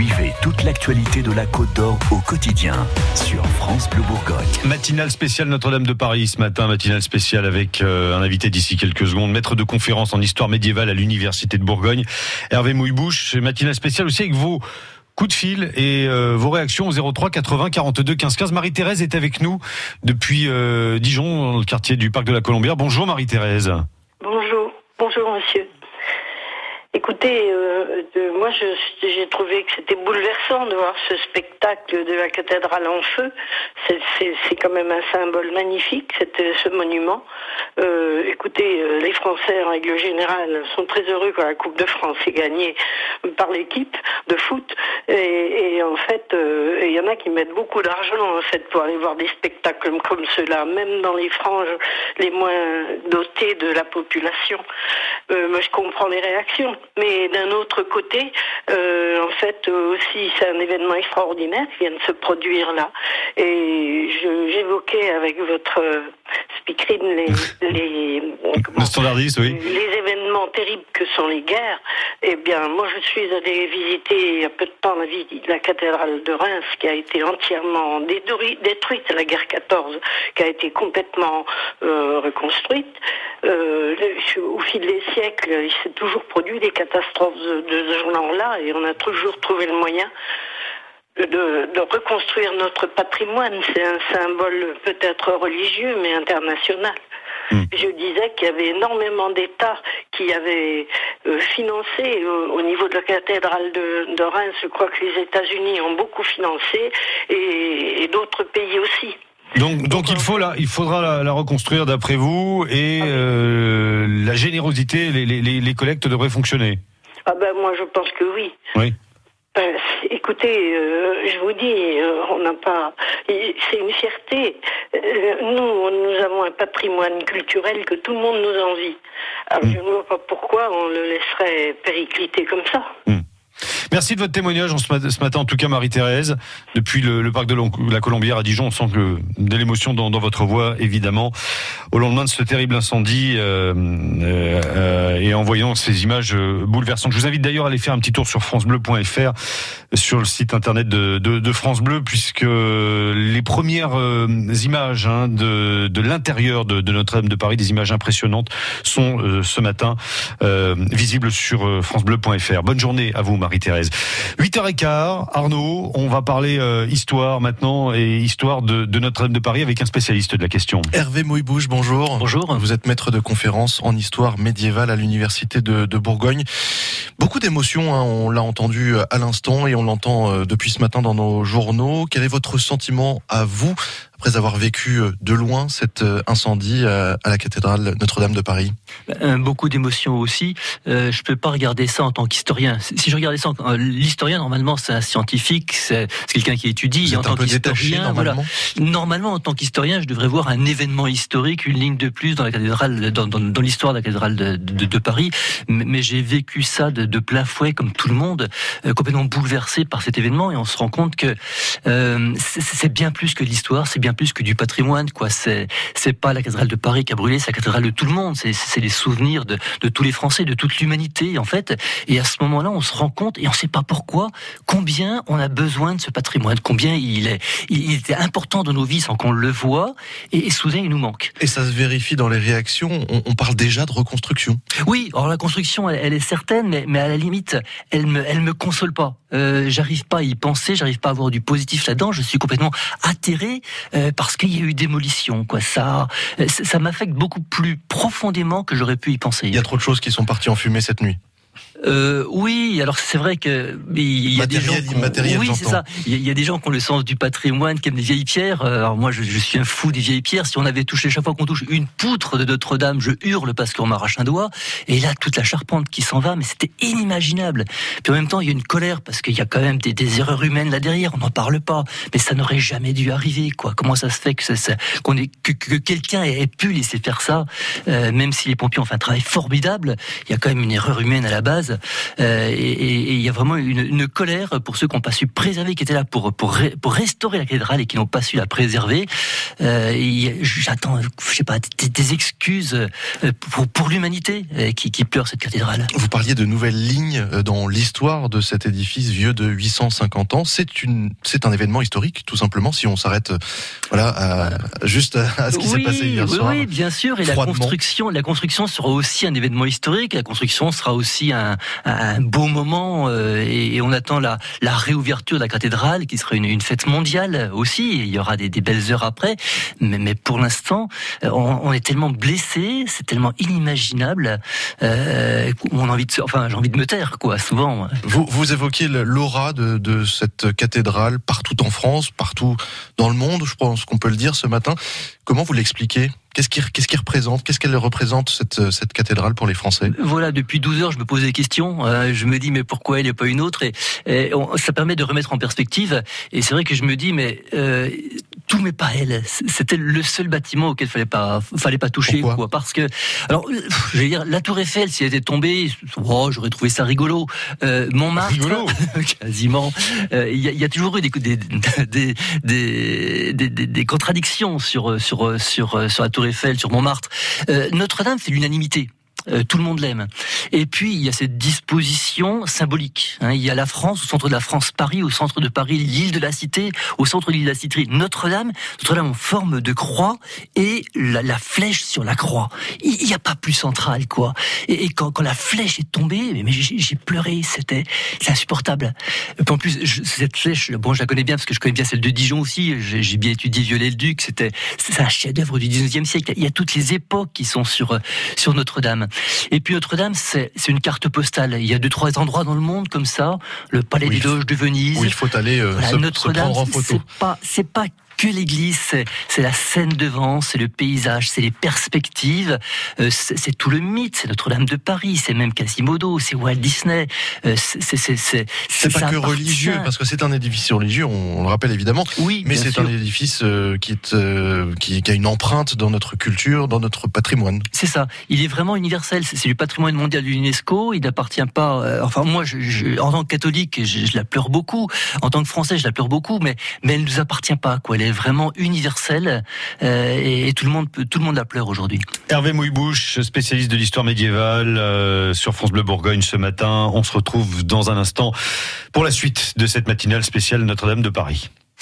Suivez toute l'actualité de la Côte d'Or au quotidien sur France Bleu Bourgogne. Matinale spéciale Notre-Dame de Paris ce matin, matinale spéciale avec euh, un invité d'ici quelques secondes, maître de conférence en histoire médiévale à l'Université de Bourgogne, Hervé Mouillebouche. Matinale spéciale aussi avec vos coups de fil et euh, vos réactions au 03 80 42 15 15. Marie-Thérèse est avec nous depuis euh, Dijon, dans le quartier du Parc de la Colombière. Bonjour Marie-Thérèse. Bonjour, bonjour monsieur. Écoutez, euh, moi j'ai trouvé que c'était bouleversant de voir ce spectacle de la cathédrale en feu. C'est quand même un symbole magnifique, ce monument. Euh, écoutez, euh, les Français en règle générale sont très heureux quand la Coupe de France est gagnée par l'équipe de foot. Et, et en fait, euh, il y en a qui mettent beaucoup d'argent en fait pour aller voir des spectacles comme ceux-là, même dans les franges les moins dotées de la population. Euh, moi, je comprends les réactions. Mais d'un autre côté, euh, en fait, aussi, c'est un événement extraordinaire qui vient de se produire là. Et j'évoquais avec votre speakerine les, les, oui. les événements terribles que sont les guerres. Eh bien, moi, je suis allé visiter il y a peu de temps la, la cathédrale de Reims qui a été entièrement détruite, la guerre 14, qui a été complètement euh, reconstruite. Euh, au fil des siècles, il s'est toujours produit des catastrophes de, de ce genre-là et on a toujours trouvé le moyen de, de, reconstruire notre patrimoine. C'est un symbole peut-être religieux, mais international. Hmm. Je disais qu'il y avait énormément d'États qui avaient euh, financé au, niveau de la cathédrale de, de, Reims. Je crois que les États-Unis ont beaucoup financé et, et d'autres pays aussi. Donc, donc il faut la, il faudra la, la reconstruire d'après vous et ah euh, la générosité, les, les, les collectes devraient fonctionner. Ah ben moi je pense que oui. Oui. Ben, écoutez, euh, je vous dis, euh, on n'a pas. C'est une fierté. Euh, nous, nous avons un patrimoine culturel que tout le monde nous envie. Alors, mm. je ne vois pas pourquoi on le laisserait péricliter comme ça. Mm. Merci de votre témoignage ce matin, en tout cas Marie-Thérèse, depuis le, parc de la Colombière à Dijon. On sent que de l'émotion dans, votre voix, évidemment, au lendemain de ce terrible incendie euh, euh, et en voyant ces images euh, bouleversantes. Je vous invite d'ailleurs à aller faire un petit tour sur francebleu.fr, sur le site internet de, France Bleu, puisque les premières images hein, de, de l'intérieur de, Notre-Dame de Paris, des images impressionnantes, sont ce matin visibles sur francebleu.fr. Bonne journée à vous, Marie-Thérèse. 8h15, Arnaud, on va parler euh, histoire maintenant et histoire de, Notre-Dame de Paris avec un spécialiste de la question. Hervé Moïbouche, bonjour. Bonjour. Vous êtes maître de conférence en histoire médiévale à l'Université de, Bourgogne. Beaucoup d'émotions, hein, on l'a entendu à l'instant et on l'entend euh, depuis ce matin dans nos journaux. Quel est votre sentiment à vous après avoir vécu euh, de loin cet euh, incendie à la cathédrale Notre-Dame de Paris ben, Beaucoup d'émotions aussi. Euh, je peux pas regarder ça en tant qu'historien. Si je regardais ça, l'historien normalement c'est un scientifique, c'est quelqu'un qui étudie. Vous en tant normalement. Voilà. Normalement, en tant qu'historien, je devrais voir un événement historique, une ligne de plus dans la cathédrale, dans, dans, dans l'histoire de la cathédrale de, de, de Paris. Mais, mais j'ai vécu ça de, de, plein fouet, comme tout le monde, euh, complètement bouleversé par cet événement, et on se rend compte que euh, c'est bien plus que l'histoire, c'est bien plus que du patrimoine, quoi. C'est, c'est pas la cathédrale de Paris qui a brûlé, c'est la cathédrale de tout le monde. C'est, c'est les souvenirs de, de tous les Français, de toute l'humanité, en fait. Et à ce moment-là, on se rend compte, et on sait pas pourquoi, combien on a besoin de ce patrimoine, combien il est, il était important dans nos vies sans qu'on le voit, et, soudain, il nous manque. Et ça se vérifie dans les réactions. On, parle déjà de reconstruction. Oui, alors la construction, elle, est certaine, mais, mais, à la limite, elle me, elle me console pas. Euh, j'arrive pas à y penser, j'arrive pas à avoir du positif là-dedans. Je suis complètement atterré. Euh, parce qu'il y a eu démolition. Quoi. Ça, euh, ça m'affecte beaucoup plus profondément que j'aurais pu y penser. Il y a trop de choses qui sont parties en fumée cette nuit. Euh, oui, alors c'est vrai que il y a des gens. oui, c'est ça. Il y, a des gens qui ont le sens du patrimoine, qui aiment les vieilles pierres. Euh, alors moi, je, je, suis un fou des vieilles pierres. Si on avait touché chaque fois qu'on touche une poutre de Notre-Dame, je hurle parce qu'on m'arrache un doigt. Et là, toute la charpente qui s'en va, mais c'était inimaginable. Puis en même temps, il y a une colère parce qu'il y a quand même des, des erreurs humaines là derrière. On n'en parle pas, mais ça n'aurait jamais dû arriver. Quoi Comment ça se fait que, ça, qu'on ait, que, que quelqu'un ait pu laisser faire ça, euh, même si les pompiers ont fait un travail formidable, il y a quand même une erreur humaine à la base. Base. et il y a vraiment une, une, colère pour ceux qui n'ont pas su préserver, qui étaient là pour pour pour restaurer la cathédrale et qui n'ont pas su la préserver. J'attends, je sais pas, des, excuses pour pour l'humanité qui, qui pleure cette cathédrale. Vous parliez de nouvelles lignes dans l'histoire de cet édifice vieux de 850 ans. C'est une, c'est un événement historique, tout simplement, si on s'arrête, voilà, à, juste à ce qui s'est passé hier soir. Oui, bien sûr. Et la construction, la construction sera aussi un événement historique. La construction sera aussi un, un beau moment. Euh, et, on attend la, réouverture de la cathédrale, qui sera une, fête mondiale aussi. il y aura des, belles heures après. Mais, pour l'instant, euh, on, est tellement blessé, c'est tellement inimaginable. Euh, on a envie de, enfin, j'ai envie de me taire, quoi. Souvent. Vous, évoquez l'aura de cette cathédrale partout en France, partout dans le monde, je pense qu'on peut le dire ce matin. Comment vous l'expliquez? Qu'est-ce qui, représente Qu'est-ce qu'elle représente cette, cette cathédrale pour les Français? Voilà, depuis 12 heures, je me pose des questions. Euh, je me dis mais pourquoi elle n'est pas une autre? Et, ça permet de remettre en perspective. Et c'est vrai que je me dis mais euh, tout mais pas elle. C'était le seul bâtiment auquel fallait pas fallait pas toucher quoi parce que alors je vais dire la Tour Eiffel si elle était tombée, oh, j'aurais trouvé ça rigolo. Euh, Montmartre, rigolo. quasiment. Euh, il y, y, a toujours eu des des des, des, des, des contradictions sur sur sur sur la Tour Eiffel, sur Montmartre. Euh, Notre-Dame fait l'unanimité. Euh, tout le monde l'aime. Et puis il y a cette disposition symbolique. Hein. il y a la France au centre de la France, Paris au centre de Paris, l'île de la Cité au centre de l'île de la Cité, Notre-Dame, Notre-Dame en forme de croix et la, flèche sur la croix. Il n'y a pas plus central quoi. Et, quand, la flèche est tombée, mais, j'ai pleuré, c'était insupportable. En plus cette flèche, bon je la connais bien parce que je connais bien celle de Dijon aussi. J'ai bien étudié Viollet-le-Duc. C'était un chef-d'œuvre du 19e siècle. Il y a toutes les époques qui sont sur sur Notre-Dame. Et puis Notre-Dame, c'est une carte postale. Il y a deux, trois endroits dans le monde comme ça. Le Palais des Doges de Venise. Où il faut aller euh, Notre-Dame, C'est pas, c'est pas que l'église, c'est la scène devant, c'est le paysage, c'est les perspectives, euh, c'est tout le mythe, c'est Notre-Dame de Paris, c'est même Quasimodo, c'est Walt Disney. Euh, c'est pas que religieux, parce que c'est un édifice religieux, on, le rappelle évidemment. Oui, mais c'est un édifice euh, qui, est, qui, qui, a une empreinte dans notre culture, dans notre patrimoine. C'est ça. Il est vraiment universel. C'est du patrimoine mondial de l'UNESCO. Il n'appartient pas. enfin, moi, je, en tant que catholique, je, je, la pleure beaucoup. En tant que Français, je la pleure beaucoup, mais mais elle nous appartient pas. Quoi. Elle est vraiment universelle euh, et, tout le monde tout le monde la pleure aujourd'hui. Hervé Mouillebouche, spécialiste de l'histoire médiévale euh, sur France Bleu Bourgogne ce matin. On se retrouve dans un instant pour la suite de cette matinale spéciale Notre-Dame de Paris.